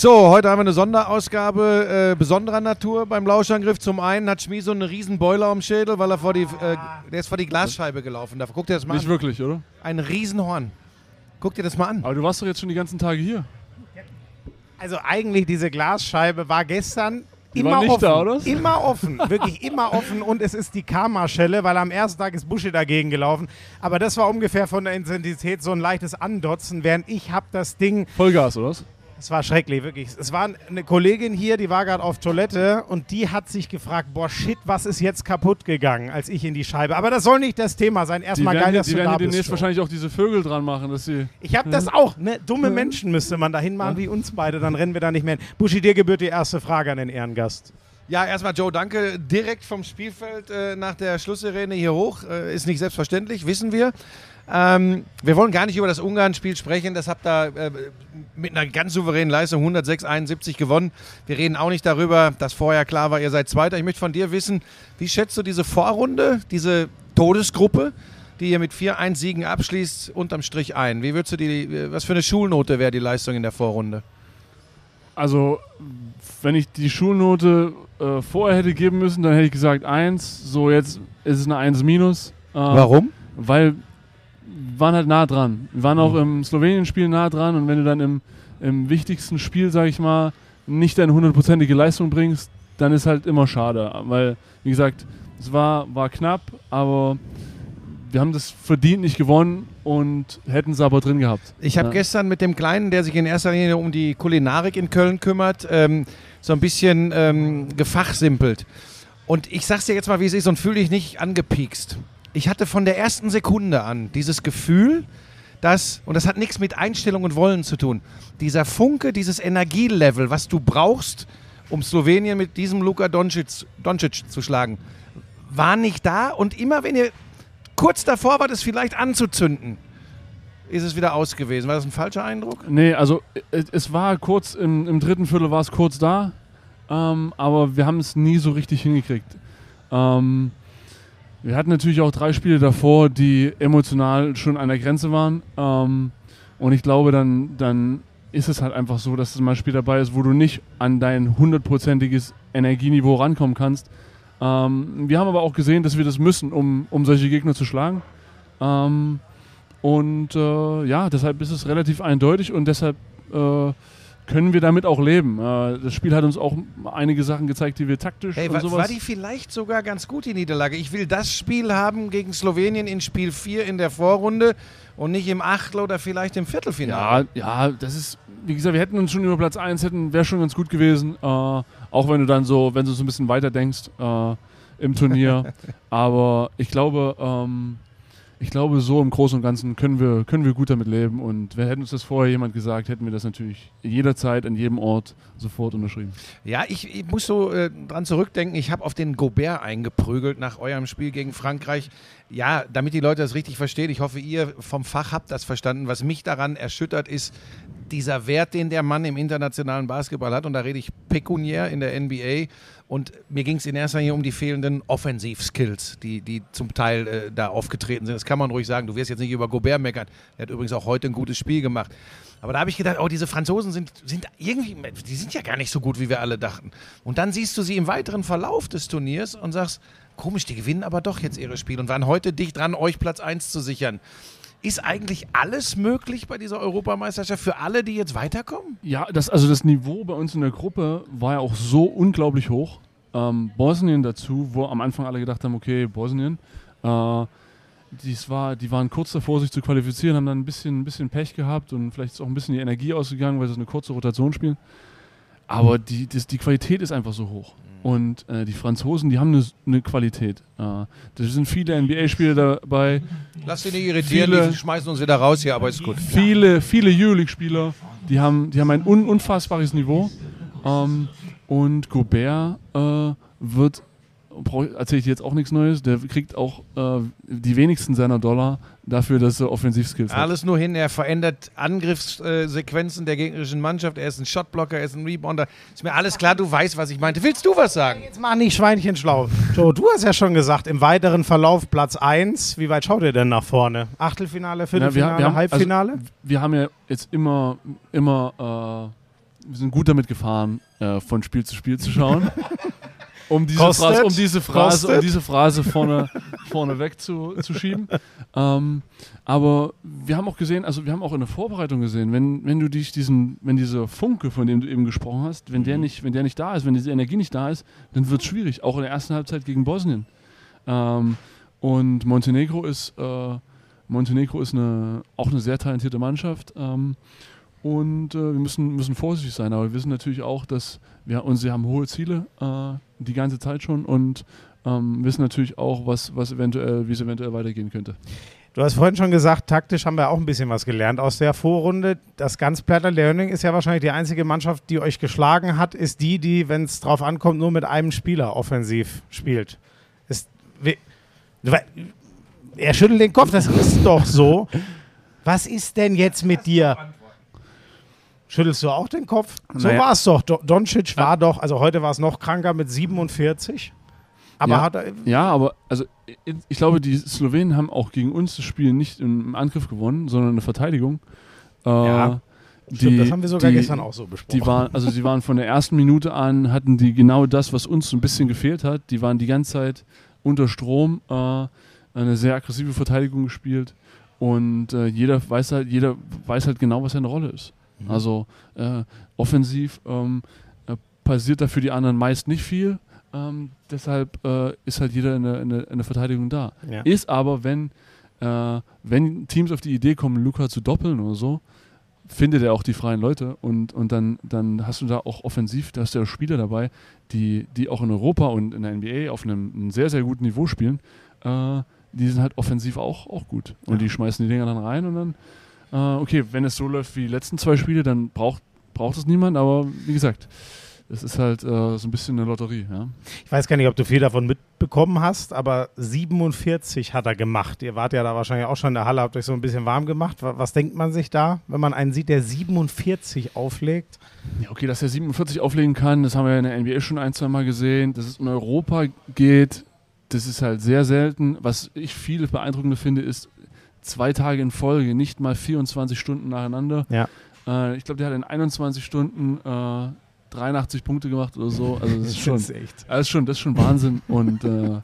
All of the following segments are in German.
So, heute haben wir eine Sonderausgabe äh, besonderer Natur beim Lauschangriff. Zum einen hat Schmie so einen riesen Boiler am Schädel, weil er vor die, äh, der ist vor die Glasscheibe gelaufen. Da guck dir das mal Nicht an. wirklich, oder? Ein Riesenhorn. Guck dir das mal an. Aber du warst doch jetzt schon die ganzen Tage hier. Also eigentlich diese Glasscheibe war gestern Die immer war nicht offen. da, oder? Immer offen, wirklich immer offen und es ist die Karma-Schelle, weil am ersten Tag ist Buschi dagegen gelaufen. Aber das war ungefähr von der Intensität so ein leichtes Andotzen, während ich hab das Ding Vollgas, oder was? Es war schrecklich, wirklich. Es war eine Kollegin hier, die war gerade auf Toilette und die hat sich gefragt, boah, shit, was ist jetzt kaputt gegangen, als ich in die Scheibe. Aber das soll nicht das Thema sein. Die Erstmal geil, die dass du werden da hier bist. demnächst Joe. wahrscheinlich auch diese Vögel dran machen, dass sie. Ich habe das auch. Ne? Dumme Menschen müsste man da hinmachen wie uns beide, dann rennen wir da nicht mehr hin. Buschi, dir gebührt die erste Frage an den Ehrengast. Ja, erstmal Joe, danke. Direkt vom Spielfeld äh, nach der Schlusssirene hier hoch. Äh, ist nicht selbstverständlich, wissen wir. Ähm, wir wollen gar nicht über das Ungarn-Spiel sprechen. Das habt ihr äh, mit einer ganz souveränen Leistung 106-71 gewonnen. Wir reden auch nicht darüber, dass vorher klar war, ihr seid Zweiter. Ich möchte von dir wissen, wie schätzt du diese Vorrunde, diese Todesgruppe, die ihr mit 4-1 Siegen abschließt, unterm Strich ein? Wie würdest du die, äh, was für eine Schulnote wäre die Leistung in der Vorrunde? Also, wenn ich die Schulnote äh, vorher hätte geben müssen, dann hätte ich gesagt 1. So, jetzt ist es eine 1 minus. Äh, Warum? Weil waren halt nah dran. Wir waren auch im Slowenien-Spiel nah dran und wenn du dann im, im wichtigsten Spiel, sag ich mal, nicht deine hundertprozentige Leistung bringst, dann ist halt immer schade. Weil, wie gesagt, es war, war knapp, aber wir haben das verdient nicht gewonnen und hätten es aber drin gehabt. Ich habe Ja. gestern mit dem Kleinen, der sich in erster Linie um die Kulinarik in Köln kümmert, ähm, so ein bisschen ähm, gefachsimpelt. Und ich sag's dir jetzt mal, wie es ist und fühle dich nicht angepiekst. Ich hatte von der ersten Sekunde an dieses Gefühl, dass, und das hat nichts mit Einstellung und Wollen zu tun, dieser Funke, dieses Energielevel, was du brauchst, um Slowenien mit diesem Luka Doncic, Doncic zu schlagen, war nicht da. Und immer wenn ihr kurz davor wart, es vielleicht anzuzünden, ist es wieder aus gewesen. War das ein falscher Eindruck? Nee, also es, war kurz, im, im dritten Viertel war es kurz da, ähm, aber wir haben es nie so richtig hingekriegt. Ähm, wir hatten natürlich auch drei Spiele davor, die emotional schon an der Grenze waren. Ähm, und ich glaube, dann, dann ist es halt einfach so, dass es mal ein Spiel dabei ist, wo du nicht an dein hundertprozentiges Energieniveau rankommen kannst. Ähm, wir haben aber auch gesehen, dass wir das müssen, um, um solche Gegner zu schlagen. Ähm, und äh, ja, deshalb ist es relativ eindeutig und deshalb äh, können wir damit auch leben. Äh, das Spiel hat uns auch einige Sachen gezeigt, die wir taktisch Hey, und war, sowas. war die vielleicht sogar ganz gut, die Niederlage? Ich will das Spiel haben gegen Slowenien in Spiel 4 in der Vorrunde und nicht im Achtel oder vielleicht im Viertelfinale. ja, ja, das ist, wie gesagt, wir hätten uns schon über Platz 1 hätten, wäre schon ganz gut gewesen. Äh, auch wenn du dann so, wenn du so ein bisschen weiter denkst äh, im Turnier. Aber ich glaube, ähm, ich glaube, so im Großen und Ganzen können wir, können wir gut damit leben. Und wer hätte uns das vorher jemand gesagt, hätten wir das natürlich jederzeit, an jedem Ort sofort unterschrieben. Ja, ich, ich muss so äh, dran zurückdenken, ich habe auf den Gobert eingeprügelt nach eurem Spiel gegen Frankreich. Ja, damit die Leute das richtig verstehen, ich hoffe, ihr vom Fach habt das verstanden. Was mich daran erschüttert, ist dieser Wert, den der Mann im internationalen Basketball hat. Und da rede ich pekuniär in der NBA. Und mir ging es in erster Linie um die fehlenden Offensivskills, die, die zum Teil äh, da aufgetreten sind. Das kann man ruhig sagen. Du wirst jetzt nicht über Gobert meckern. Er hat übrigens auch heute ein gutes Spiel gemacht. Aber da habe ich gedacht, oh, diese Franzosen sind, sind irgendwie, die sind ja gar nicht so gut, wie wir alle dachten. Und dann siehst du sie im weiteren Verlauf des Turniers und sagst, komisch, die gewinnen aber doch jetzt ihre Spiele und waren heute dicht dran, euch Platz 1 zu sichern. Ist eigentlich alles möglich bei dieser Europameisterschaft für alle, die jetzt weiterkommen? Ja, das, also das Niveau bei uns in der Gruppe war ja auch so unglaublich hoch. Ähm, Bosnien dazu, wo am Anfang alle gedacht haben, okay, Bosnien. Äh, dies war, die waren kurz davor, sich zu qualifizieren, haben dann ein bisschen, ein bisschen Pech gehabt und vielleicht ist auch ein bisschen die Energie ausgegangen, weil sie so eine kurze Rotation spielen. Aber die, das, die Qualität ist einfach so hoch. Und äh, die Franzosen, die haben eine, eine Qualität. Äh, da sind viele NBA-Spieler dabei, Lass dich nicht irritieren, Viele- die schmeißen uns wieder raus hier, aber ist gut. viele, viele Euroleague-Spieler, die haben, die haben ein un unfassbares Niveau. Ähm, und Gobert äh, wird, erzähle ich dir jetzt auch nichts Neues, der kriegt auch äh, die wenigsten seiner Dollar dafür, dass er Offensivskills hat. Alles nur hin, er verändert Angriffssequenzen der gegnerischen Mannschaft, er ist ein Shotblocker, er ist ein Rebounder. Ist mir alles klar, du weißt, was ich meinte. Willst du was sagen? Jetzt mach nicht Schweinchen schlau. Joe, du hast ja schon gesagt, im weiteren Verlauf Platz 1. Wie weit schaut ihr denn nach vorne? Achtelfinale, Ja, Viertelfinale, wir haben- Halbfinale? Also, wir haben ja jetzt immer, immer äh, wir sind gut damit gefahren, äh, von Spiel zu Spiel zu schauen. um diese Kostet? Phrase, um diese Phrase, um diese Phrase vorne, vorne weg zu, zu schieben. Ähm, aber wir haben auch gesehen, also wir haben auch in der Vorbereitung gesehen, wenn, wenn du dich diesen, wenn dieser Funke, von dem du eben gesprochen hast, wenn der nicht, wenn der nicht da ist, wenn diese Energie nicht da ist, dann wird es schwierig, auch in der ersten Halbzeit gegen Bosnien. Ähm, und Montenegro ist, äh, Montenegro ist eine, auch eine sehr talentierte Mannschaft. Ähm, und äh, wir müssen, müssen vorsichtig sein, aber wir wissen natürlich auch, dass wir und sie haben hohe Ziele äh, die ganze Zeit schon und ähm, wissen natürlich auch, was, was eventuell, wie es eventuell weitergehen könnte. Du hast vorhin schon gesagt, taktisch haben wir auch ein bisschen was gelernt aus der Vorrunde. Das ganz platte Learning ist ja wahrscheinlich die einzige Mannschaft, die euch geschlagen hat, ist die, die, wenn es drauf ankommt, nur mit einem Spieler offensiv spielt. Ist, we- er schüttelt den Kopf, das ist doch so. Was ist denn jetzt mit dir? Schüttelst du auch den Kopf? So Naja. war es doch. Do- Doncic war doch, also heute war es noch kranker mit 47. Aber Ja. hat er, Ja, aber also ich, glaube, die Slowenen haben auch gegen uns das Spiel nicht im Angriff gewonnen, sondern in der Verteidigung. Äh, Ja, die, stimmt, das haben wir sogar die, gestern auch so besprochen. Die waren, also sie waren von der ersten Minute an, hatten die genau das, was uns so ein bisschen gefehlt hat. Die waren die ganze Zeit unter Strom, äh, eine sehr aggressive Verteidigung gespielt und äh, jeder weiß halt, jeder weiß halt genau, was seine Rolle ist. Mhm. Also äh, offensiv ähm, äh, passiert da für die anderen meist nicht viel. Ähm, deshalb äh, ist halt jeder in der, in der, in der Verteidigung da. Ja. Ist aber, wenn, äh, wenn Teams auf die Idee kommen, Luca zu doppeln oder so, findet er auch die freien Leute und, und dann, dann hast du da auch offensiv, da hast du ja Spieler dabei, die, die auch in Europa und in der NBA auf einem, einem sehr, sehr guten Niveau spielen. Äh, die sind halt offensiv auch, auch gut. Und die schmeißen die Dinger dann rein und dann, äh, okay, wenn es so läuft wie die letzten zwei Spiele, dann braucht, braucht es niemand, aber wie gesagt, es ist halt äh, so ein bisschen eine Lotterie. Ja? Ich weiß gar nicht, ob du viel davon mitbekommen hast, aber 47 hat er gemacht. Ihr wart ja da wahrscheinlich auch schon in der Halle, habt euch so ein bisschen warm gemacht. Wa- Was denkt man sich da, wenn man einen sieht, der 47 auflegt? Ja, okay, dass er 47 auflegen kann, das haben wir in der NBA schon ein, zwei Mal gesehen. Dass es in Europa geht, das ist halt sehr selten. Was ich viel beeindruckender finde, ist zwei Tage in Folge, nicht mal 24 Stunden nacheinander. Ja. Äh, ich glaube, der hat in 21 Stunden äh, 83 Punkte gemacht oder so. Also das ist schon, echt. das ist schon, das ist schon Wahnsinn. Und äh,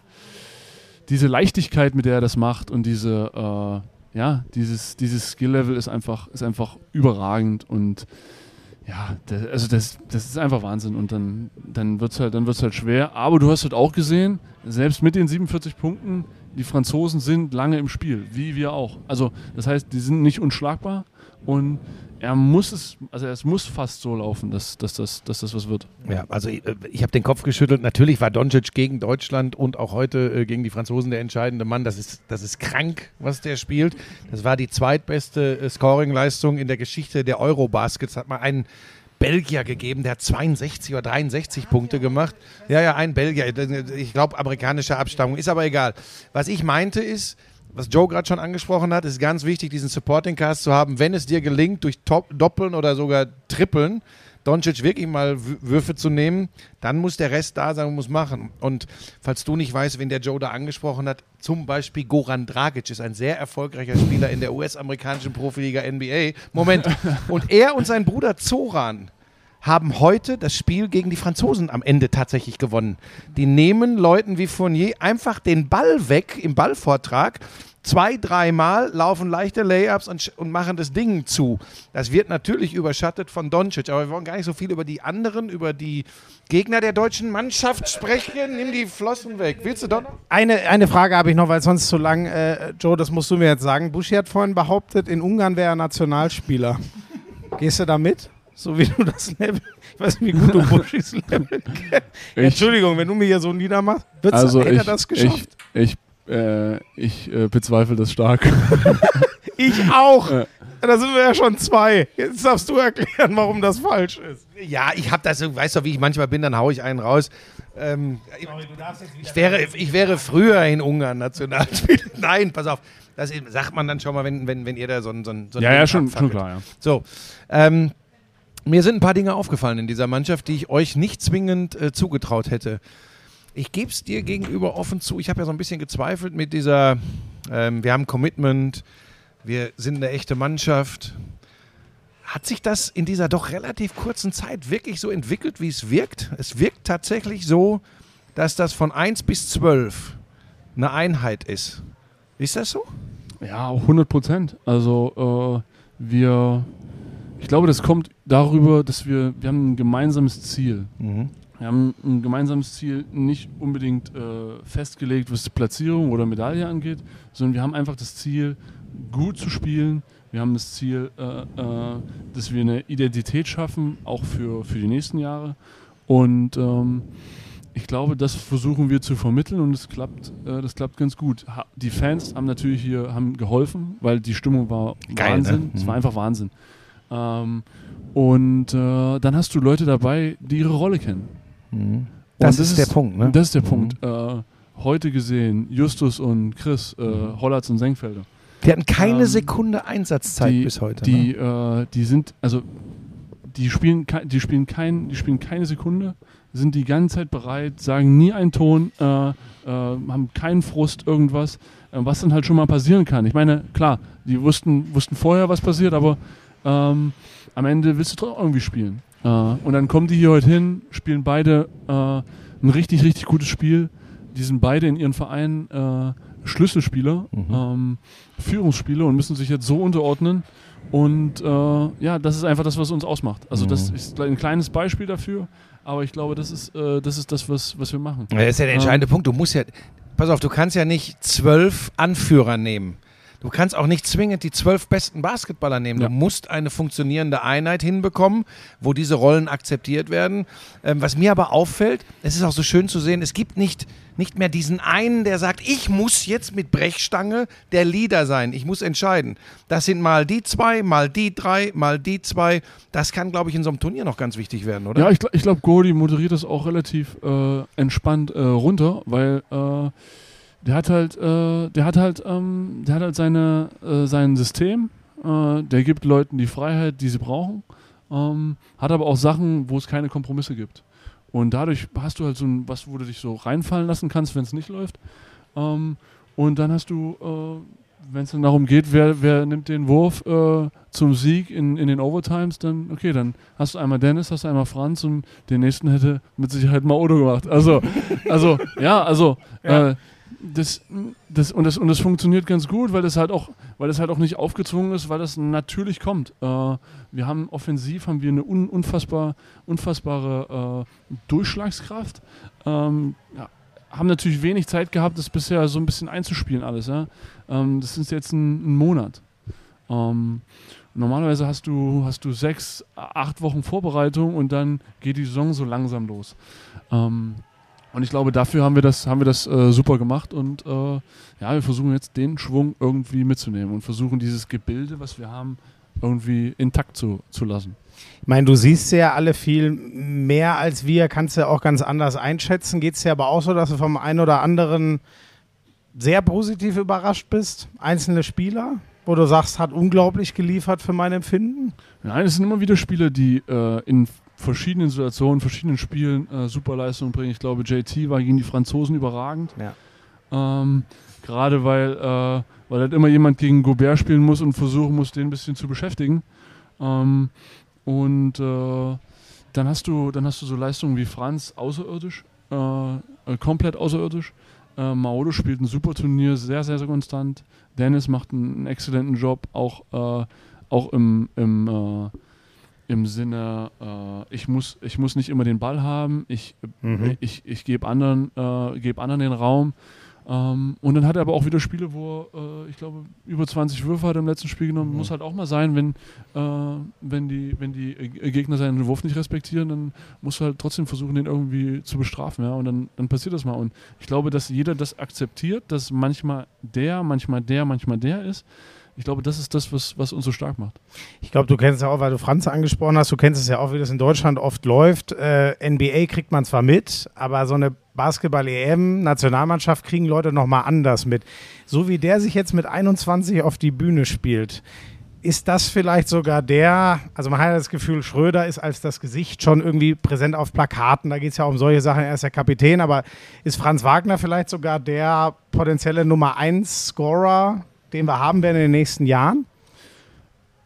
diese Leichtigkeit, mit der er das macht und diese, äh, ja, dieses, dieses Skill-Level ist einfach, ist einfach überragend und ja, das, also das, das ist einfach Wahnsinn und dann, dann wird es halt, dann wird's halt schwer. Aber du hast halt auch gesehen, selbst mit den 47 Punkten, die Franzosen sind lange im Spiel, wie wir auch. Also das heißt, die sind nicht unschlagbar und er muss es, also es muss fast so laufen, dass, dass, das, dass das was wird. Ja, also ich, ich habe den Kopf geschüttelt. Natürlich war Doncic gegen Deutschland und auch heute äh, gegen die Franzosen der entscheidende Mann. Das ist, das ist krank, was der spielt. Das war die zweitbeste äh, Scoring-Leistung in der Geschichte der Eurobaskets. Hat mal einen Belgier gegeben, der hat 62 oder 63 Punkte gemacht. Ja, ja, ein Belgier. Ich glaube, amerikanischer Abstammung. Ist aber egal. Was ich meinte ist, was Joe gerade schon angesprochen hat, ist ganz wichtig, diesen Supporting Cast zu haben, wenn es dir gelingt, durch Top Doppeln oder sogar Trippeln Doncic wirklich mal Würfe zu nehmen, dann muss der Rest da sein und muss machen. Und falls du nicht weißt, wen der Joe da angesprochen hat, zum Beispiel Goran Dragic ist ein sehr erfolgreicher Spieler in der US-amerikanischen Profiliga NBA. Moment. Und er und sein Bruder Zoran haben heute das Spiel gegen die Franzosen am Ende tatsächlich gewonnen. Die nehmen Leuten wie Fournier einfach den Ball weg im Ballvortrag. Zwei, dreimal laufen leichte Layups und, und machen das Ding zu. Das wird natürlich überschattet von Doncic, aber wir wollen gar nicht so viel über die anderen, über die Gegner der deutschen Mannschaft sprechen. Nimm die Flossen weg. Willst du doch noch? Eine, eine Frage habe ich noch, weil sonst zu lang, äh, Joe, das musst du mir jetzt sagen. Buschi hat vorhin behauptet, in Ungarn wäre er Nationalspieler. Gehst du da mit? So wie du das Level. Ich weiß nicht, wie gut du Buschis Level kennst. Entschuldigung, wenn du mir hier so niedermachst, wird's, Also hätte ich, er das geschafft? ich, ich, äh, ich äh, bezweifle das stark. Ich, auch. Ja. Da sind wir ja schon zwei. Jetzt darfst du erklären, warum das falsch ist. Ja, ich habe das, weißt du, wie ich manchmal bin, dann haue ich einen raus. Ähm, ich, wäre, ich wäre früher in Ungarn Nationalspieler. Nein, pass auf. Das sagt man dann schon mal, wenn, wenn, wenn ihr da so ein, so ein, so ja, ja, schon, schon klar, ja. So, ähm, mir sind ein paar Dinge aufgefallen in dieser Mannschaft, die ich euch nicht zwingend äh, zugetraut hätte. Ich gebe es dir gegenüber offen zu. Ich habe ja so ein bisschen gezweifelt mit dieser, ähm, wir haben Commitment, wir sind eine echte Mannschaft. hat sich das in dieser doch relativ kurzen Zeit wirklich so entwickelt, wie es wirkt? Es wirkt tatsächlich so, dass das von 1 bis 12 eine Einheit ist. Ist das so? Ja, 100 Prozent. Also äh, wir, ich glaube, das kommt darüber, dass wir, wir haben ein gemeinsames Ziel. Mhm. Wir haben ein gemeinsames Ziel nicht unbedingt äh, festgelegt, was die Platzierung oder Medaille angeht, sondern wir haben einfach das Ziel, gut zu spielen. Wir haben das Ziel, äh, äh, dass wir eine Identität schaffen, auch für, für die nächsten Jahre. Und ähm, ich glaube, das versuchen wir zu vermitteln und es klappt, äh, das klappt ganz gut. Die Fans haben natürlich hier haben geholfen, weil die Stimmung war Geil, Wahnsinn. ne? Es Mhm. war einfach Wahnsinn. Ähm, und äh, dann hast du Leute dabei, die ihre Rolle kennen. Mhm. Das, Und ist der Punkt, ne? Das ist der Mhm. Punkt. Äh, heute gesehen, Justus und Chris, äh, Hollatz und Senkfelder. Die hatten keine Ähm, Sekunde Einsatzzeit die, bis heute. Die, ne? äh, die sind, also die spielen, die spielen kein, die spielen keine Sekunde, sind die ganze Zeit bereit, sagen nie einen Ton, äh, äh, haben keinen Frust, irgendwas, äh, was dann halt schon mal passieren kann. Ich meine, klar, die wussten, wussten vorher, was passiert, aber ähm, am Ende willst du doch irgendwie spielen. Äh, und dann kommen die hier heute hin, spielen beide äh, ein richtig, richtig gutes Spiel. Die sind beide in ihren Vereinen äh, Schlüsselspieler, Mhm. ähm, Führungsspieler und müssen sich jetzt so unterordnen. Und äh, ja, das ist einfach das, was uns ausmacht. Also das Mhm. ist ein kleines Beispiel dafür, aber ich glaube, das ist, äh, das, ist das, was, was wir machen. Das ist ja der entscheidende Punkt. Du musst ja, pass auf, du kannst ja nicht zwölf Anführer nehmen. Du kannst auch nicht zwingend die zwölf besten Basketballer nehmen. Ja. Du musst eine funktionierende Einheit hinbekommen, wo diese Rollen akzeptiert werden. Ähm, was mir aber auffällt, es ist auch so schön zu sehen, es gibt nicht, nicht mehr diesen einen, der sagt, ich muss jetzt mit Brechstange der Leader sein. Ich muss entscheiden. Das sind mal die zwei, mal die drei, mal die zwei. Das kann, glaube ich, in so einem Turnier noch ganz wichtig werden, oder? Ja, ich, ich glaube, Gordy moderiert das auch relativ äh, entspannt äh, runter, weil äh, der hat halt, äh, der hat halt, ähm, der hat halt seine, äh, sein System, äh, der gibt Leuten die Freiheit, die sie brauchen, ähm, hat aber auch Sachen, wo es keine Kompromisse gibt. Und dadurch hast du halt so ein, was, wo du dich so reinfallen lassen kannst, wenn es nicht läuft. Ähm, und dann hast du, äh, wenn es dann darum geht, wer, wer nimmt den Wurf äh, zum Sieg in, in den Overtimes, dann, okay, dann hast du einmal Dennis, hast du einmal Franz und den nächsten hätte mit Sicherheit mal Odo gemacht. Also, also ja, also Ja. Das, das, und, das, und das funktioniert ganz gut, weil das halt auch, weil das halt auch nicht aufgezwungen ist, weil das natürlich kommt. Äh, wir haben offensiv haben wir eine un, unfassbar, unfassbare äh, Durchschlagskraft. Ähm, ja, haben natürlich wenig Zeit gehabt, das bisher so ein bisschen einzuspielen alles. Ja? Ähm, das ist jetzt ein, ein Monat. Ähm, normalerweise hast du, hast du sechs, acht Wochen Vorbereitung und dann geht die Saison so langsam los. Und ich glaube, dafür haben wir das, haben wir das äh, super gemacht und äh, ja, wir versuchen jetzt den Schwung irgendwie mitzunehmen und versuchen dieses Gebilde, was wir haben, irgendwie intakt zu, zu lassen. Ich meine, du siehst ja alle viel mehr als wir, kannst ja auch ganz anders einschätzen. Geht es dir aber auch so, dass du vom einen oder anderen sehr positiv überrascht bist? Einzelne Spieler, wo du sagst, hat unglaublich geliefert für mein Empfinden? Nein, es sind immer wieder Spieler, die äh, in verschiedenen Situationen, verschiedenen Spielen äh, super Leistungen bringen. Ich glaube, JT war gegen die Franzosen überragend. Ja. Ähm, Gerade weil, äh, weil halt immer jemand gegen Gobert spielen muss und versuchen muss, den ein bisschen zu beschäftigen. Ähm, und äh, dann hast du, dann hast du so Leistungen wie Franz außerirdisch, äh, äh, komplett außerirdisch. Äh, Maodo spielt ein super Turnier, sehr, sehr, sehr konstant. Dennis macht einen, einen exzellenten Job, auch, äh, auch im, im, im Sinne, äh, ich, muss, ich muss nicht immer den Ball haben, ich, Mhm. ich, ich gebe anderen, äh, geb anderen den Raum. Ähm, und dann hat er aber auch wieder Spiele, wo er, äh, ich glaube, über 20 Würfe hat er im letzten Spiel genommen. Mhm. Muss halt auch mal sein, wenn, äh, wenn die, wenn die äh, Gegner seinen Wurf nicht respektieren, dann musst du halt trotzdem versuchen, den irgendwie zu bestrafen. Ja? Und dann, dann passiert das mal. Und ich glaube, dass jeder das akzeptiert, dass manchmal der, manchmal der, manchmal der ist. Ich glaube, das ist das, was, was uns so stark macht. Ich glaube, du kennst es ja auch, weil du Franz angesprochen hast, du kennst es ja auch, wie das in Deutschland oft läuft. Äh, NBA kriegt man zwar mit, aber so eine Basketball-EM, Nationalmannschaft kriegen Leute nochmal anders mit. So wie der sich jetzt mit 21 auf die Bühne spielt, ist das vielleicht sogar der, also man hat das Gefühl, Schröder ist als das Gesicht schon irgendwie präsent auf Plakaten, da geht es ja um solche Sachen, er ist der Kapitän, aber ist Franz Wagner vielleicht sogar der potenzielle Nummer 1 Scorer, den wir haben werden in den nächsten Jahren?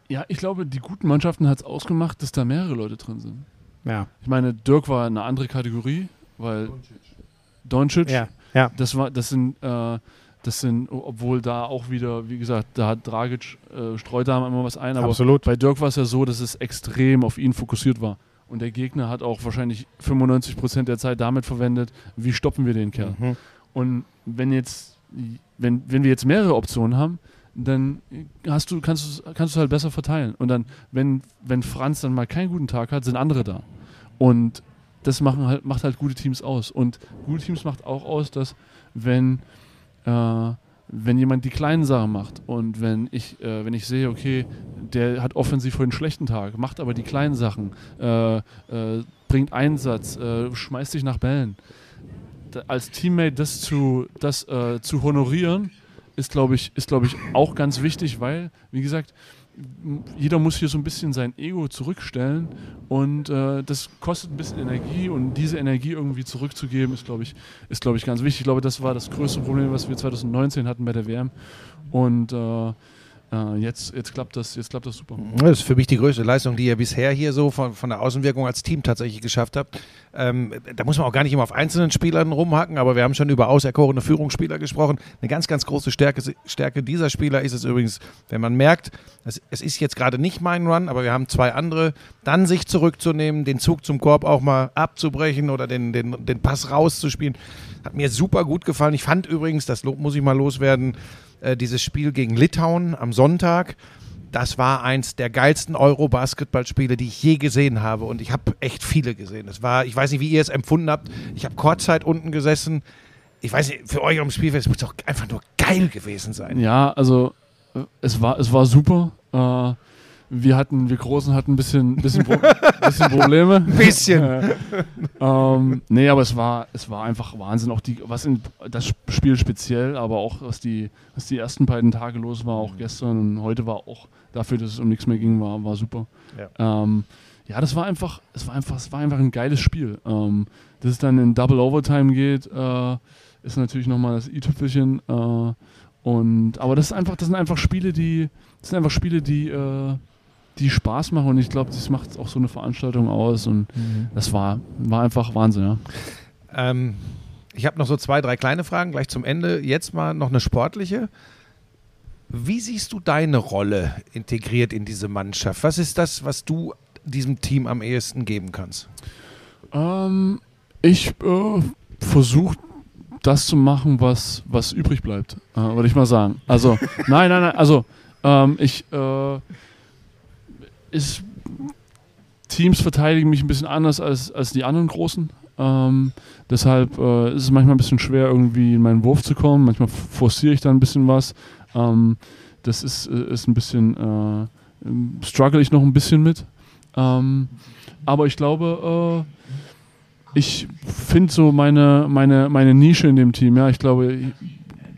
Ja, ich glaube, die guten Mannschaften hat es ausgemacht, dass da mehrere Leute drin sind. Ja. Ich meine, Dirk war eine andere Kategorie, weil Doncic, Ja. Ja. das war, das sind, äh, das sind, obwohl da auch wieder, wie gesagt, da hat Dragic, äh, streut da immer was ein, aber Absolut. bei Dirk war es ja so, dass es extrem auf ihn fokussiert war. Und der Gegner hat auch wahrscheinlich 95% der Zeit damit verwendet, wie stoppen wir den Kerl. Mhm. Und wenn jetzt, wenn, wenn wir jetzt mehrere Optionen haben, dann hast du, kannst du du halt besser verteilen. Und dann, wenn, wenn Franz dann mal keinen guten Tag hat, sind andere da. Und das machen halt, macht halt gute Teams aus. Und gute Teams macht auch aus, dass wenn, äh, wenn jemand die kleinen Sachen macht und wenn ich, äh, wenn ich sehe, okay, der hat offensiv heute einen schlechten Tag, macht aber die kleinen Sachen, äh, äh, bringt Einsatz, äh, schmeißt sich nach Bällen. Als Teammate das zu, das, äh, zu honorieren, ist, glaube ich, ist, glaube ich, auch ganz wichtig, weil, wie gesagt, jeder muss hier so ein bisschen sein Ego zurückstellen und äh, das kostet ein bisschen Energie und diese Energie irgendwie zurückzugeben, ist, glaube ich, ist, glaube ich, ganz wichtig. Ich glaube, das war das größte Problem, was wir 2019 hatten bei der WM und äh, äh, jetzt, jetzt, klappt das, jetzt klappt das super. Das ist für mich die größte Leistung, die ihr bisher hier so von, von der Außenwirkung als Team tatsächlich geschafft habt. Ähm, da muss man auch gar nicht immer auf einzelnen Spielern rumhacken, aber wir haben schon über auserkorene Führungsspieler gesprochen. Eine ganz, ganz große Stärke, Stärke dieser Spieler ist es übrigens, wenn man merkt, es, es ist jetzt gerade nicht mein Run, aber wir haben zwei andere, dann sich zurückzunehmen, den Zug zum Korb auch mal abzubrechen oder den, den, den Pass rauszuspielen. Hat mir super gut gefallen. Ich fand übrigens, das muss ich mal loswerden, äh, dieses Spiel gegen Litauen am Sonntag. Das war eins der geilsten Euro-Basketballspiele, die ich je gesehen habe. Und ich habe echt viele gesehen. Es war, ich weiß nicht, wie ihr es empfunden habt. Ich habe Kurzzeit unten gesessen. Ich weiß nicht, für euch am Spielfeld, es muss doch einfach nur geil gewesen sein. Ja, also äh, es war, es war super. Äh, wir hatten, wir Großen hatten ein bisschen, bisschen, Pro bisschen Probleme. Ein bisschen. Äh, ähm, nee, aber es war, es war einfach Wahnsinn. Auch die, was in das Spiel speziell, aber auch was die, was die ersten beiden Tage los war, auch gestern und heute war auch dafür, dass es um nichts mehr ging, war, war super. Ja. Ähm, ja, das war einfach, es war einfach, es war einfach ein geiles Spiel. Ähm, dass es dann in Double Overtime geht, äh, ist natürlich nochmal das i-Tüpfelchen. Äh, und aber das ist einfach, das sind einfach Spiele, die, das sind einfach Spiele, die, äh, die Spaß machen und ich glaube, das macht auch so eine Veranstaltung aus und das war, war einfach Wahnsinn, ja. Ähm, ich habe noch so zwei, drei kleine Fragen gleich zum Ende. Jetzt mal noch eine sportliche. Wie siehst du deine Rolle integriert in diese Mannschaft? Was ist das, was du diesem Team am ehesten geben kannst? Ähm, ich äh, versuche das zu machen, was, was übrig bleibt, äh, würde ich mal sagen. Also, nein, nein, nein, also ähm, ich äh, ist, Teams verteidigen mich ein bisschen anders als, als die anderen Großen. Ähm, deshalb äh, ist es manchmal ein bisschen schwer, irgendwie in meinen Wurf zu kommen. Manchmal forciere ich da ein bisschen was. Ähm, das ist, äh, ist ein bisschen, äh, ähm, struggle ich noch ein bisschen mit. Ähm, aber ich glaube, äh, ich finde so meine, meine, meine Nische in dem Team. Ja, ich glaube,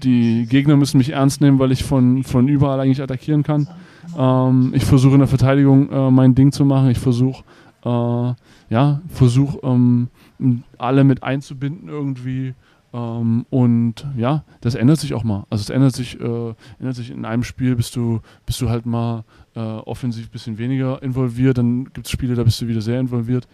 die Gegner müssen mich ernst nehmen, weil ich von, von überall eigentlich attackieren kann. Ähm, ich versuche in der Verteidigung äh, mein Ding zu machen. Ich versuche, äh, ja, versuche ähm, alle mit einzubinden irgendwie. Ähm, und ja, das ändert sich auch mal. Also es ändert sich, äh, ändert sich in einem Spiel, bist du, bist du halt mal äh, offensiv ein bisschen weniger involviert, dann gibt es Spiele, da bist du wieder sehr involviert.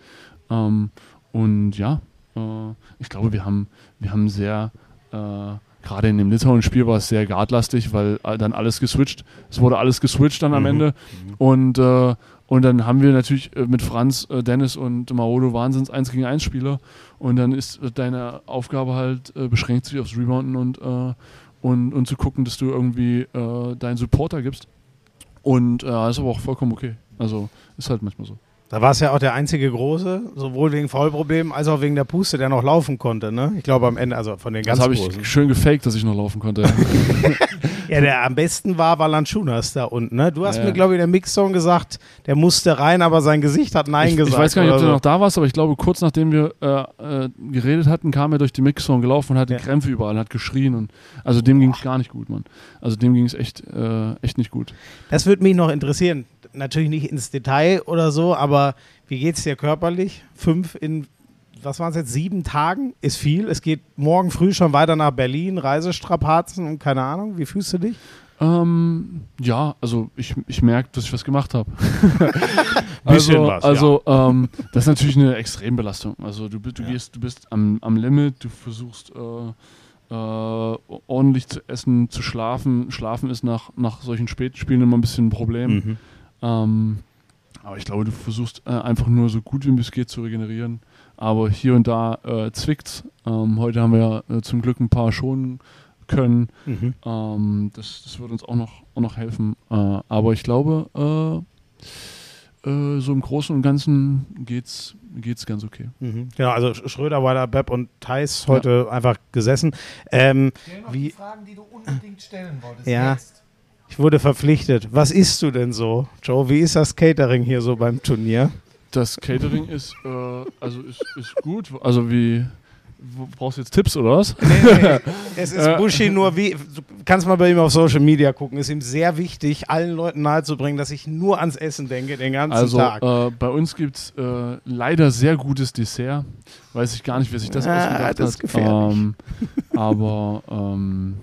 Ähm, und ja, äh, ich glaube, wir haben, wir haben sehr, äh, gerade in dem Litauen-Spiel war es sehr guardlastig, weil äh, dann alles geswitcht. Es wurde alles geswitcht dann am Mhm. Ende. Und, äh, und dann haben wir natürlich äh, mit Franz, äh, Dennis und Maodo Wahnsinns 1 gegen 1 Spieler. Und dann ist äh, deine Aufgabe halt, äh, beschränkt sich aufs Rebounden und, und, und zu gucken, dass du irgendwie deinen Supporter gibst. Und das ist aber auch vollkommen okay. Also ist halt manchmal so. Da war es ja auch der einzige Große, sowohl wegen Foulproblemen als auch wegen der Puste, der noch laufen konnte. Ne? Ich glaube am Ende, also von den ganz das habe Großen. ich schön gefaked, dass ich noch laufen konnte. Ja, der am besten war Valanciunas da unten. Ne? Du hast Ja, mir, glaube ich, in der Mixzone gesagt, der musste rein, aber sein Gesicht hat Nein ich, gesagt. ich weiß gar nicht, ob du so. noch da warst, aber ich glaube, kurz nachdem wir äh, äh, geredet hatten, kam er durch die Mixzone gelaufen und hatte Ja. Krämpfe überall und hat geschrien. Und, also dem ging es gar nicht gut, Mann. Also dem ging es echt, äh, echt nicht gut. Das würde mich noch interessieren. Natürlich nicht ins Detail oder so, aber wie geht es dir körperlich? Fünf in, was waren es jetzt, sieben Tagen ist viel. Es geht morgen früh schon weiter nach Berlin, Reisestrapazen und keine Ahnung. Wie fühlst du dich? Ähm, ja, also ich, ich merke, dass ich was gemacht habe. Bisschen also, was, also ähm, das ist natürlich eine Extrembelastung. Also du, bist- du Ja. gehst, du bist am, am Limit, du versuchst äh, äh, ordentlich zu essen, zu schlafen. Schlafen ist nach, nach solchen Spätspielen immer ein bisschen ein Problem. Mhm. Ähm, aber ich glaube, du versuchst äh, einfach nur so gut wie es geht zu regenerieren. Aber hier und da äh, zwickt's. Ähm, heute haben wir ja äh, zum Glück ein paar schonen können. Mhm. Ähm, das, das wird uns auch noch, auch noch helfen. Äh, aber ich glaube, äh, äh, so im Großen und Ganzen geht's, geht's ganz okay. Mhm. Genau, also Sch- Schröder, Weiler, Bepp und Thais heute einfach gesessen. Ähm, Wie- die Fragen, die du unbedingt stellen wolltest. Ja. Jetzt. ich wurde verpflichtet. Was isst du denn so, Joe? Wie ist das Catering hier so beim Turnier? Das Catering ist, äh, also ist, ist gut. Also wie, brauchst du jetzt Tipps oder was? Es ist Äh. Buschi nur wie, du kannst mal bei ihm auf Social Media gucken, ist ihm sehr wichtig, allen Leuten nahezubringen, dass ich nur ans Essen denke den ganzen Also Tag. äh, bei uns gibt es äh, leider sehr gutes Dessert. Weiß ich gar nicht, wer sich das Ah, ausgedacht das ist hat. gefährlich. Ähm, aber ähm,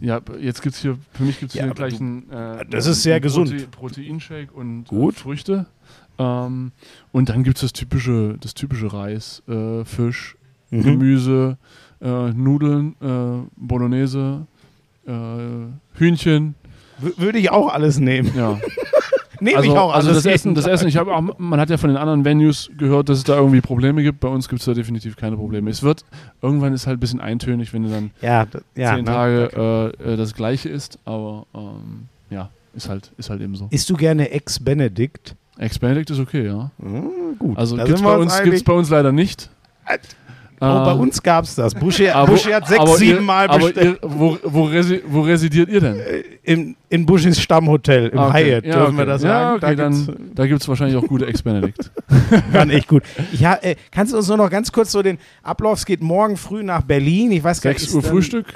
ja, jetzt gibt es hier, für mich gibt es Ja, hier gleich einen, äh, Das ist sehr einen gesund. Proteinshake und Gut. Äh, Früchte. Ähm, und dann gibt es das typische, das typische Reis, äh, Fisch, Mhm. Gemüse, äh, Nudeln, äh, Bolognese, äh, Hühnchen. W- Würde ich auch alles nehmen. Ja. Nehme also, ich auch also alles. das Essen, das. Essen, ich habe auch, man hat ja von den anderen Venues gehört, dass es da irgendwie Probleme gibt. Bei uns gibt es da definitiv keine Probleme. Es wird, irgendwann ist halt ein bisschen eintönig, wenn du dann Ja, ja. zehn ne? Tage äh, äh, das Gleiche isst, aber ähm, ja, ist halt, ist halt eben so. Isst du gerne Ex-Benedict? Ex-Benedict ist okay, ja. Hm, gut. Also sind wir bei, uns, gibt's bei uns leider nicht. Oh, bei Ähm, uns gab es das. Buschi, aber- Buschi hat sechs, sieben ihr, Mal bestellt. ihr, wo, wo, resi wo residiert ihr denn? in, in Buschis Stammhotel im okay. Hyatt, Ja, dürfen okay. wir das Ja, sagen? okay, da gibt's, dann, da gibt es wahrscheinlich auch gute Ex-Benedict. Kann echt gut. Ja, äh, kannst du uns nur noch ganz kurz so den Ablauf? Es geht morgen früh nach Berlin. Ich weiß gar nicht. 6 ist Uhr dann- Frühstück.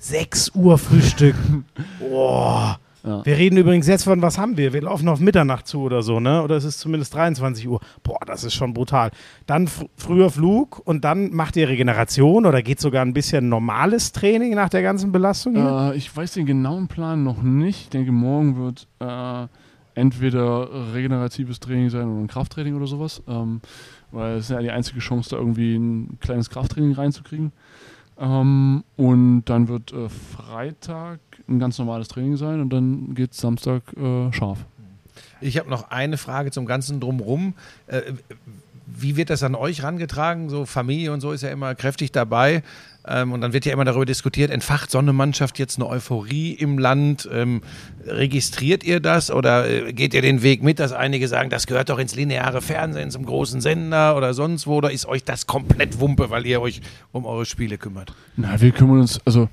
6 Uhr Frühstück. Boah. Ja. Wir reden übrigens jetzt von, was haben wir? Wir laufen auf Mitternacht zu oder so, ne? Oder es ist zumindest 23 Uhr. Boah, das ist schon brutal. Dann fr früher Flug und dann macht ihr Regeneration oder geht sogar ein bisschen normales Training nach der ganzen Belastung hier? Äh, ich weiß den genauen Plan noch nicht. Ich denke, morgen wird äh, entweder regeneratives Training sein oder ein Krafttraining oder sowas. Ähm, weil es ist ja die einzige Chance, da irgendwie ein kleines Krafttraining reinzukriegen. Ähm, und dann wird äh, Freitag ein ganz normales Training sein und dann geht Samstag äh, scharf. Ich habe noch eine Frage zum ganzen Drumrum. Äh, wie wird das an euch rangetragen? So Familie und so ist ja immer kräftig dabei. Ähm, und dann wird ja immer darüber diskutiert, entfacht so eine Mannschaft jetzt eine Euphorie im Land? Ähm, registriert ihr das oder äh, geht ihr den Weg mit, dass einige sagen, das gehört doch ins lineare Fernsehen, zum großen Sender oder sonst wo? Oder ist euch das komplett Wumpe, weil ihr euch um eure Spiele kümmert? Na, wir kümmern uns, also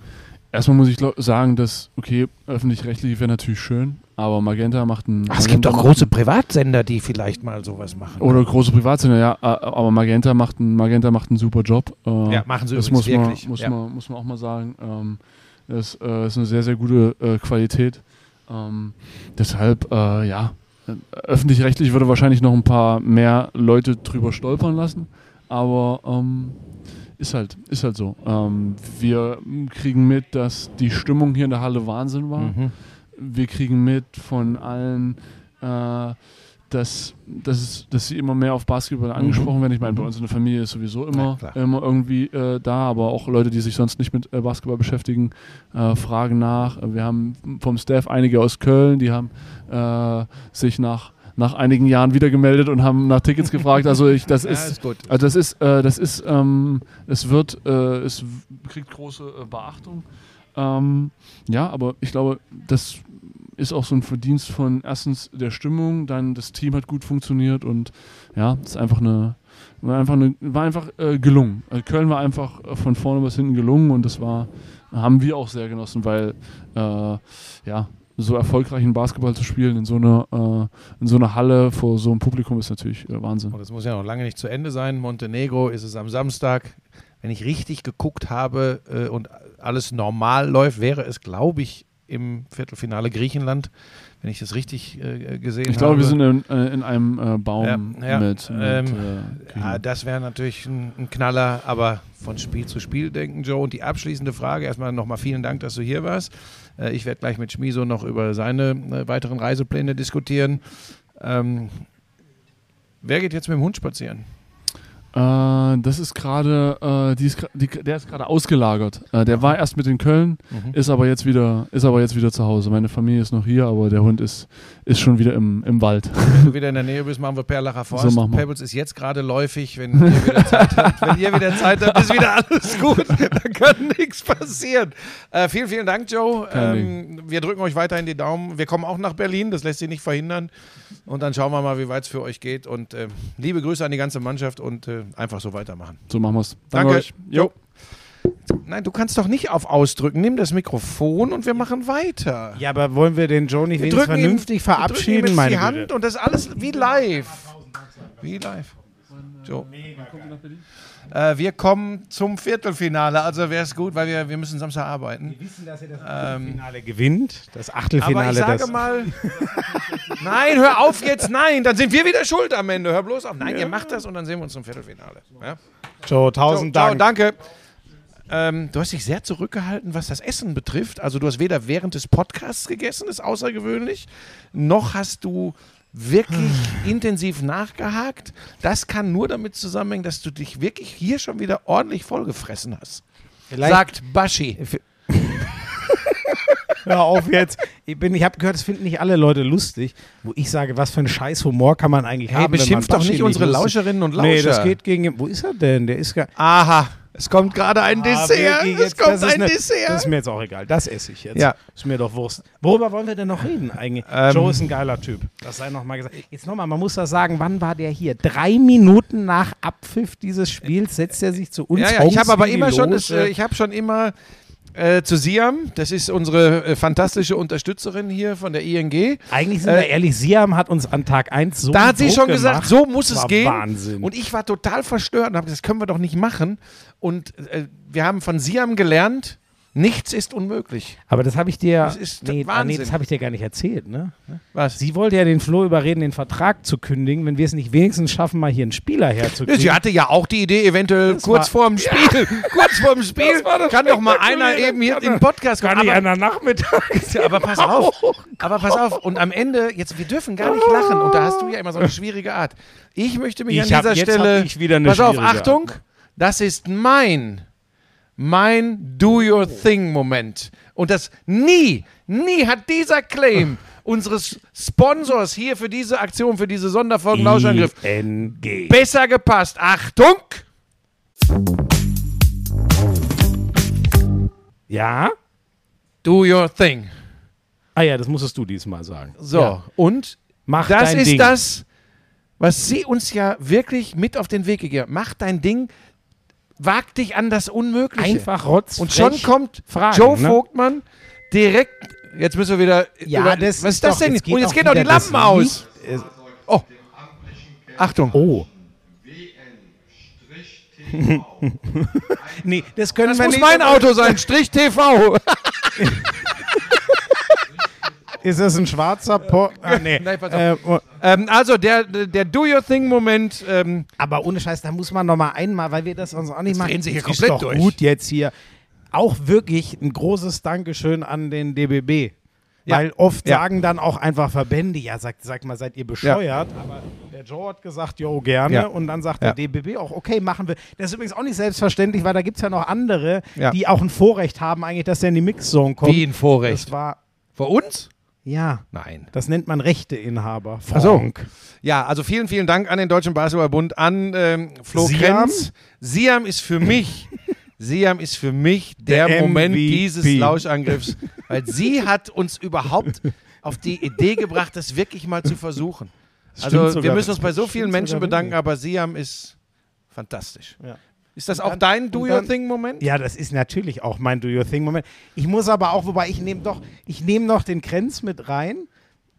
erstmal muss ich sagen, dass, okay, öffentlich-rechtlich wäre natürlich schön, aber Magenta macht ein. Ach, es gibt Magenta macht große Privatsender, die vielleicht mal sowas machen. Oder große Privatsender, ja, aber Magenta macht einen, Magenta macht einen super Job. Äh, ja, machen sie das muss man, wirklich. muss, ja. man, muss man auch mal sagen. Ähm, das äh, ist eine sehr, sehr gute äh, Qualität. Ähm, deshalb, ja, öffentlich-rechtlich würde wahrscheinlich noch ein paar mehr Leute drüber stolpern lassen, aber ähm, ist halt, ist halt so. Ähm, wir kriegen mit, dass die Stimmung hier in der Halle Wahnsinn war Mhm. wir kriegen mit von allen, äh, dass, dass, es, dass sie immer mehr auf Basketball angesprochen werden. Ich meine, bei uns in der Familie ist sowieso immer, klar. immer irgendwie äh, da, aber auch Leute, die sich sonst nicht mit äh, Basketball beschäftigen, äh, fragen nach. Wir haben vom Staff einige aus Köln, die haben äh, sich nach, nach einigen Jahren wieder gemeldet und haben nach Tickets gefragt. Also ich, das Ja, ist, ist gut. also das ist, äh, das ist, ähm, es wird, äh, es kriegt große äh, Beachtung. Ähm, ja, aber ich glaube, das ist auch so ein Verdienst von erstens der Stimmung, dann das Team hat gut funktioniert und ja, es ist einfach eine, war einfach eine, war einfach äh, gelungen. Also Köln war einfach äh, von vorne bis hinten gelungen und das war, haben wir auch sehr genossen, weil äh, ja, so erfolgreichen Basketball zu spielen in so einer, äh, in so einer Halle vor so einem Publikum ist natürlich äh, Wahnsinn. Und es muss ja noch lange nicht zu Ende sein. Montenegro ist es am Samstag. Wenn ich richtig geguckt habe äh, und alles normal läuft, wäre es, glaube ich, im Viertelfinale Griechenland, wenn ich das richtig äh, gesehen habe. Ich glaube, wir sind in, äh, in einem äh, Baum Ja, ja, mit. mit ähm, äh, Ja, Griechenland. das wäre natürlich ein, ein Knaller, aber von Spiel zu Spiel denken, Joe. Und die abschließende Frage, erstmal nochmal vielen Dank, dass du hier warst. Äh, ich werde gleich mit Schmiso noch über seine äh, weiteren Reisepläne diskutieren. Ähm, wer geht jetzt mit dem Hund spazieren? Äh, das ist gerade, äh, die ist die, der ist gerade ausgelagert. Äh, der war erst mit in Köln, Mhm. ist aber jetzt wieder, ist aber jetzt wieder zu Hause. Meine Familie ist noch hier, aber der Hund ist, ist schon wieder im, im Wald. Wenn du wieder in der Nähe bist, machen wir Perlacher Forst. So machen wir. Pebbles ist jetzt gerade läufig. Wenn ihr wieder Zeit habt, wenn ihr wieder Zeit habt, ist wieder alles gut. Da kann nichts passieren. Äh, vielen, vielen Dank, Joe. Ähm, wir drücken euch weiterhin die Daumen. Wir kommen auch nach Berlin, das lässt sich nicht verhindern. Und dann schauen wir mal, wie weit es für euch geht. Und äh, liebe Grüße an die ganze Mannschaft und äh, einfach so weitermachen. So machen wir's. Danke. euch. Jo. Nein, du kannst doch nicht auf Ausdrücken. Nimm das Mikrofon und wir machen weiter. Ja, aber wollen wir den Joe nicht Wir wenigstens drücken ihm- vernünftig wir drücken ihm verabschieden, meine die Hand Güte? und das alles wie live. Wie live. Joe. Äh, wir kommen zum Viertelfinale, also wäre es gut, weil wir, wir müssen Samstag arbeiten. Wir wissen, dass ihr das Ähm, Finale gewinnt, das Aber Achtelfinale. ich sage mal, nein, hör auf jetzt, nein, dann sind wir wieder schuld am Ende. Hör bloß auf. Nein, ihr macht das und dann sehen wir uns zum Viertelfinale. Ja? Joe, tausend Ciao, Dank. danke. Ähm, du hast dich sehr zurückgehalten, was das Essen betrifft. Also du hast weder während des Podcasts gegessen, ist außergewöhnlich, noch hast du wirklich intensiv nachgehakt. Das kann nur damit zusammenhängen, dass du dich wirklich hier schon wieder ordentlich vollgefressen hast. Vielleicht- Sagt Baschi. Hör auf jetzt. Ich, bin- ich habe gehört, das finden nicht alle Leute lustig. Wo ich sage, was für ein scheiß Humor kann man eigentlich Hey, haben? beschimpft doch nicht unsere lustig- Lauscherinnen und Lauscher. Nee, das geht gegen. Wo ist er denn? Der ist gar. Aha, es kommt gerade ein Ah, Dessert. wirklich, es jetzt- kommt ein ne- Dessert. Das ist mir jetzt auch egal. Das esse ich jetzt. Ja. Ist mir doch Wurst. Worüber wollen wir denn noch reden eigentlich? Ähm, Joe ist ein geiler Typ. Das sei nochmal gesagt. Jetzt nochmal, man muss das sagen, wann war der hier? Drei Minuten nach Abpfiff dieses Spiels setzt er sich zu uns. Ja, ja, ich habe aber immer schon, los, das, äh, ich habe schon immer äh, zu Siam, das ist unsere äh, fantastische Unterstützerin hier von der ING. Eigentlich sind äh, wir ehrlich, Siam hat uns an Tag 1 so Da hat sie Druck schon gemacht. gesagt, so muss es gehen. Wahnsinn. Und ich war total verstört und habe gesagt, das können wir doch nicht machen. Und äh, wir haben von Siam gelernt, nichts ist unmöglich. aber das habe ich dir. Das ist nee, ah, nee, Wahnsinn. das habe ich dir gar nicht erzählt, ne? Was? Sie wollte ja den Flo überreden, den Vertrag zu kündigen, wenn wir es nicht wenigstens schaffen, mal hier einen Spieler herzukriegen. Sie hatte ja auch die Idee, eventuell Das kurz vorm Spiel, kurz vorm Spiel, kann doch mal einer eben hier in den Podcast kommen. nicht Aber- einer Nachmittag. Ja, aber pass auf. Aber pass auf. Und am Ende, jetzt, wir dürfen gar nicht lachen. Und da hast du ja immer so eine schwierige Art. Ich möchte mich Ich an hab- dieser jetzt Stelle. hab ich wieder eine pass auf, Achtung. Das ist mein, mein Do Your Thing Moment. Und das nie, nie hat dieser Claim unseres Sponsors hier für diese Aktion, für diese Sonderfolgen Lauschangriff ING. besser gepasst. Achtung! Ja? Do Your Thing. Ah ja, das musstest du diesmal sagen. So. Ja. Und Mach Das dein ist Ding. das, was sie uns ja wirklich mit auf den Weg gegeben haben. Mach dein Ding, wag dich an das Unmögliche. Einfach rotz. Und schon kommt Fragen, Joe ne? Vogtmann direkt. Jetzt müssen wir wieder. Ja, über, das was ist das doch- denn? geht Und jetzt gehen auch die Lampen aus. Licht, äh, Oh. Achtung. Oh. nee, das können Das wir muss nicht. mein Auto sein. Strich TV. Ist das ein schwarzer Po? Ah, nee. Nein, pass auf. äh, oh. ähm, also der, der Do Your Thing Moment. Ähm, aber ohne Scheiß, da muss man noch mal einmal, weil wir das uns auch nicht machen. drehen sie hier Es ist komplett doch durch. gut jetzt hier. Auch wirklich ein großes Dankeschön an den DBB. Ja. Weil oft Ja. sagen dann auch einfach Verbände, ja, sagt sag mal, seid ihr bescheuert? Aber der Joe hat gesagt, jo, gerne. Ja. Und dann sagt Ja. der DBB auch, okay, machen wir. Das ist übrigens auch nicht selbstverständlich, weil da gibt es ja noch andere, Ja. die auch ein Vorrecht haben, eigentlich, dass der in die Mixzone kommt. wie ein Vorrecht. Das war, Vor uns? Ja, Nein. das nennt man Rechteinhaber. So. Frank. Ja, also vielen, vielen Dank an den Deutschen Basketballbund, an ähm, Flo Siam? Krenz. Siam ist für mich, Siam ist für mich der, Der Moment MVP. dieses Lauschangriffs, weil sie hat uns überhaupt auf die Idee gebracht, das wirklich mal zu versuchen. Das Also wir müssen uns bei so vielen Menschen bedanken, aber Siam ist fantastisch. Ja. Ist das Und auch dann- dein Do Your dann- Thing-Moment? Ja, das ist natürlich auch mein Do Your Thing-Moment. Ich muss aber auch, wobei ich nehme doch, ich nehme noch den Krenz mit rein.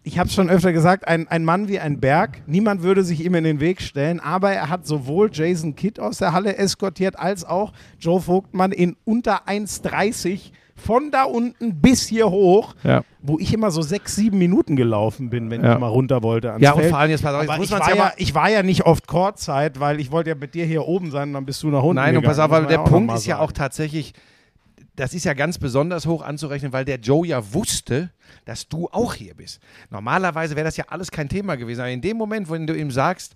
Ich habe es schon öfter gesagt, ein, ein Mann wie ein Berg. Niemand würde sich ihm in den Weg stellen, aber er hat sowohl Jason Kidd aus der Halle eskortiert, als auch Joe Vogtmann in unter 1,30 von da unten bis hier hoch, Ja. wo ich immer so sechs, sieben Minuten gelaufen bin, wenn Ja. ich mal runter wollte Ja, und Feld. vor allem jetzt, pass auf, jetzt muss ich, war ja mal- ich war ja nicht oft Kurzzeit, weil ich wollte ja mit dir hier oben sein und dann bist du nach unten Nein, und gegangen, pass auf, man der Punkt ist ja auch tatsächlich, das ist ja ganz besonders hoch anzurechnen, weil der Joe ja wusste, dass du auch hier bist. Normalerweise wäre das ja alles kein Thema gewesen. Aber in dem Moment, wenn du ihm sagst,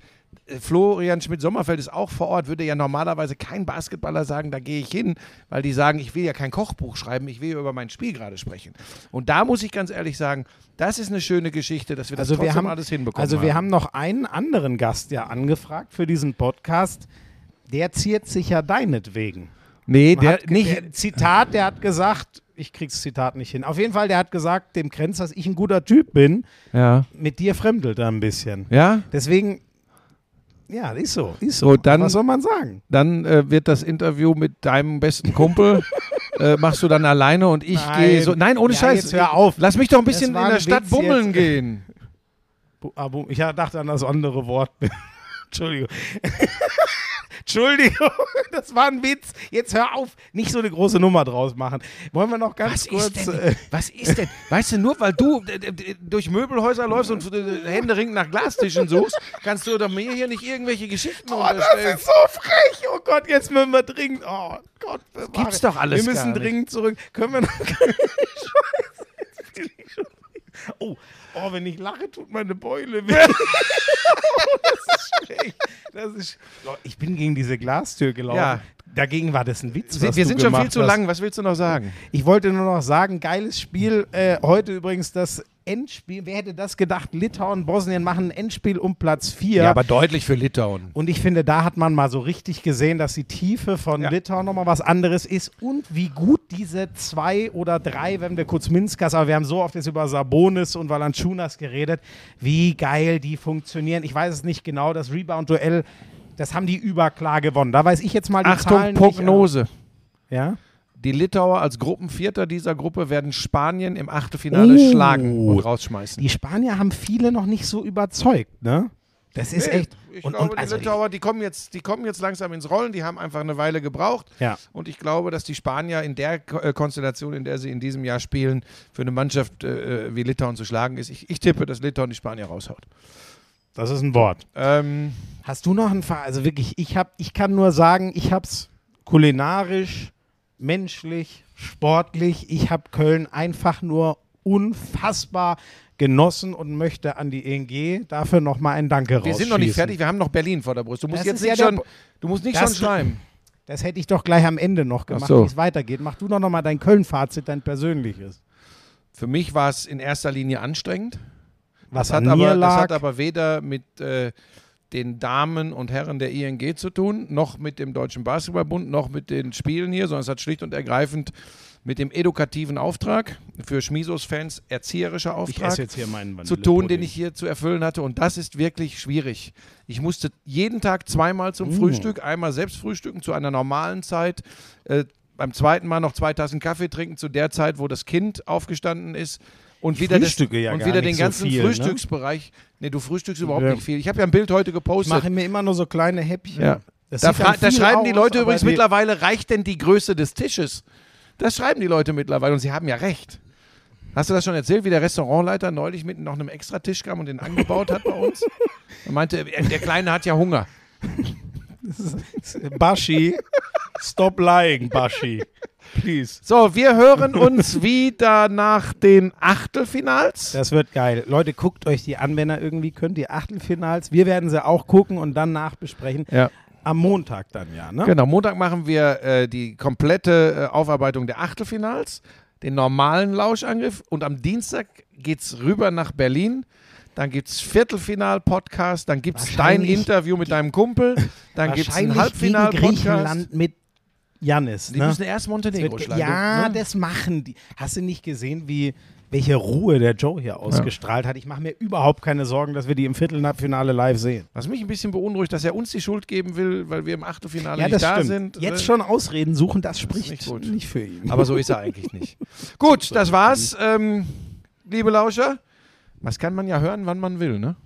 Florian Schmidt-Sommerfeld ist auch vor Ort, würde ja normalerweise kein Basketballer sagen, da gehe ich hin, weil die sagen, ich will ja kein Kochbuch schreiben, ich will ja über mein Spiel gerade sprechen. Und da muss ich ganz ehrlich sagen, das ist eine schöne Geschichte, dass wir das Also wir trotzdem haben, alles hinbekommen also wir haben. haben noch einen anderen Gast ja angefragt für diesen Podcast. Der ziert sich ja deinetwegen. Nee, der hat, nicht. Der, Zitat, der hat gesagt, ich krieg's Zitat nicht hin. Auf jeden Fall, der hat gesagt, dem Krenz, dass ich ein guter Typ bin. ja. Mit dir fremdelt er ein bisschen. Ja? Deswegen, ja, ist so, ist so. So, dann- Was soll man sagen? Dann äh, wird das Interview mit deinem besten Kumpel äh, machst du dann alleine und ich gehe so. Nein, ohne Ja, Scheiß. jetzt hör auf. Lass mich doch ein bisschen in der Stadt Witz bummeln jetzt. gehen. Ah, Ich dachte an das andere Wort. Entschuldigung. Entschuldigung, das war ein Witz. Jetzt hör auf, nicht so eine große Nummer draus machen. Wollen wir noch ganz Was kurz. ist denn? äh, Was ist denn? Weißt du, nur weil du äh, äh, durch Möbelhäuser läufst und Händeringend nach Glastischen suchst, kannst du doch mir hier nicht irgendwelche Geschichten Oh, das unterstellen. ist so frech. Oh Gott, jetzt müssen wir dringend. Oh Gott, bewahre. gibt's doch alles Wir müssen dringend zurück. Können wir noch. Scheiße, jetzt bin ich schon. Oh, oh, wenn ich lache, tut meine Beule weh. oh, das ist schlecht. Das ist. Ich bin gegen diese Glastür gelaufen. Ja. Dagegen war das ein Witz. Wir sind schon viel zu hast. lang. Was willst du noch sagen? Ich wollte nur noch sagen, geiles Spiel. Äh, heute übrigens das Endspiel. Wer hätte das gedacht? Litauen, Bosnien machen ein Endspiel um Platz 4. Ja, aber deutlich für Litauen. Und ich finde, da hat man mal so richtig gesehen, dass die Tiefe von Ja. Litauen nochmal was anderes ist und wie gut diese zwei oder drei, wenn wir kurz Minskas, aber wir haben so oft jetzt über Sabonis und Valanciunas geredet, wie geil die funktionieren. Ich weiß es nicht genau, das Rebound-Duell, das haben die überklar gewonnen. Da weiß ich jetzt mal die Achtung, Zahlen Prognose. nicht. Ja? Die Litauer als Gruppenvierter dieser Gruppe werden Spanien im Achtelfinale Oh. schlagen und rausschmeißen. Die Spanier haben viele noch nicht so überzeugt, ne? Das ist Nee, echt. Ich und, glaube, und also die Litauer, die kommen, jetzt, die kommen jetzt langsam ins Rollen, die haben einfach eine Weile gebraucht. Ja. Und ich glaube, dass die Spanier in der äh, Konstellation, in der sie in diesem Jahr spielen, für eine Mannschaft äh, wie Litauen zu schlagen ist. Ich, ich tippe, dass Litauen die Spanier raushaut. Das ist ein Wort. Ähm, Hast du noch einen Fall? Also wirklich, ich, hab, ich kann nur sagen, ich habe es kulinarisch, menschlich, sportlich. Ich habe Köln einfach nur unfassbar genossen und möchte an die ENG dafür nochmal ein Danke wir sind noch nicht rausschießen. fertig, wir haben noch Berlin vor der Brust. Du musst Das jetzt ja nicht der schon, du musst nicht Das- schon schreiben. Das hätte ich doch gleich am Ende noch gemacht, so. wie es weitergeht. Mach du doch nochmal dein Köln-Fazit, dein persönliches. Für mich war es in erster Linie anstrengend. Was Das hat, aber, das hat aber weder mit äh, den Damen und Herren der ING zu tun, noch mit dem Deutschen Basketballbund, noch mit den Spielen hier, sondern es hat schlicht und ergreifend mit dem edukativen Auftrag, für Schmisos-Fans erzieherischer Auftrag zu tun, den ich hier zu erfüllen hatte. Und das ist wirklich schwierig. Ich musste jeden Tag zweimal zum Mm. Frühstück, einmal selbst frühstücken zu einer normalen Zeit, äh, beim zweiten Mal noch zwei Tassen Kaffee trinken zu der Zeit, wo das Kind aufgestanden ist. Und Ich wieder, das, ja und wieder den so ganzen viel, ne? Frühstücksbereich. Nee, du frühstückst überhaupt Ja. nicht viel. Ich habe ja ein Bild heute Ich gepostet. mache mir immer nur so kleine Häppchen. Ja. Das Da, da schreiben die aus, Leute aber übrigens die- mittlerweile, reicht denn die Größe des Tisches? Das schreiben die Leute mittlerweile und sie haben ja recht. Hast du das schon erzählt, wie der Restaurantleiter neulich mit noch einem extra Tisch kam und den angebaut hat bei uns? Er meinte, der Kleine hat ja Hunger. Bashi, stop lying, Bashi. Please. So, wir hören uns wieder nach den Achtelfinals. Das wird geil. Leute, guckt euch die an, wenn ihr irgendwie könnt, die Achtelfinals. Wir werden sie auch gucken und dann nachbesprechen. Ja. Am Montag dann ja, ne? Genau, Montag machen wir äh, die komplette äh, Aufarbeitung der Achtelfinals, den normalen Lauschangriff und am Dienstag geht es rüber nach Berlin. Dann gibt es Viertelfinal-Podcast, dann gibt es dein Interview mit deinem Kumpel, dann gibt es gegen Halbfinal-Podcast. Griechenland mit Janis. Die Ne? müssen erst Das Montenegro wird, schlagen. ja, ne? das machen die. Hast du nicht gesehen, wie welche Ruhe der Joe hier ausgestrahlt hat? Ich mache mir überhaupt keine Sorgen, dass wir die im Viertelfinale live sehen. Was mich ein bisschen beunruhigt, dass er uns die Schuld geben will, weil wir im Achtelfinale Ja, nicht das da stimmt. sind. Jetzt Äh, schon Ausreden suchen, das spricht nicht gut. nicht für ihn. Aber so ist er eigentlich nicht. Gut, das war's. Ähm, liebe Lauscher, was kann man ja hören, wann man will, ne?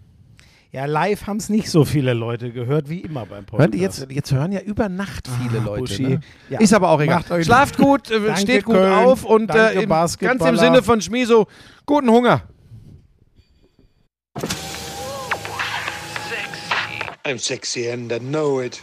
Ja, live haben es nicht so viele Leute gehört wie immer beim Podcast. Hören jetzt, jetzt hören ja über Nacht viele Ah, Leute. Buschi. Ne? Ja. Ist aber auch egal. Macht euch- Schlaft gut, äh, Danke, steht gut Köln. auf und Danke, äh, im, ganz im. Sinne von Schmiso, guten Hunger. I'm sexy and I know it.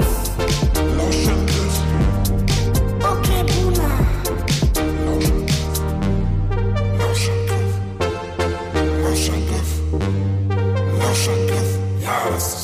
hours.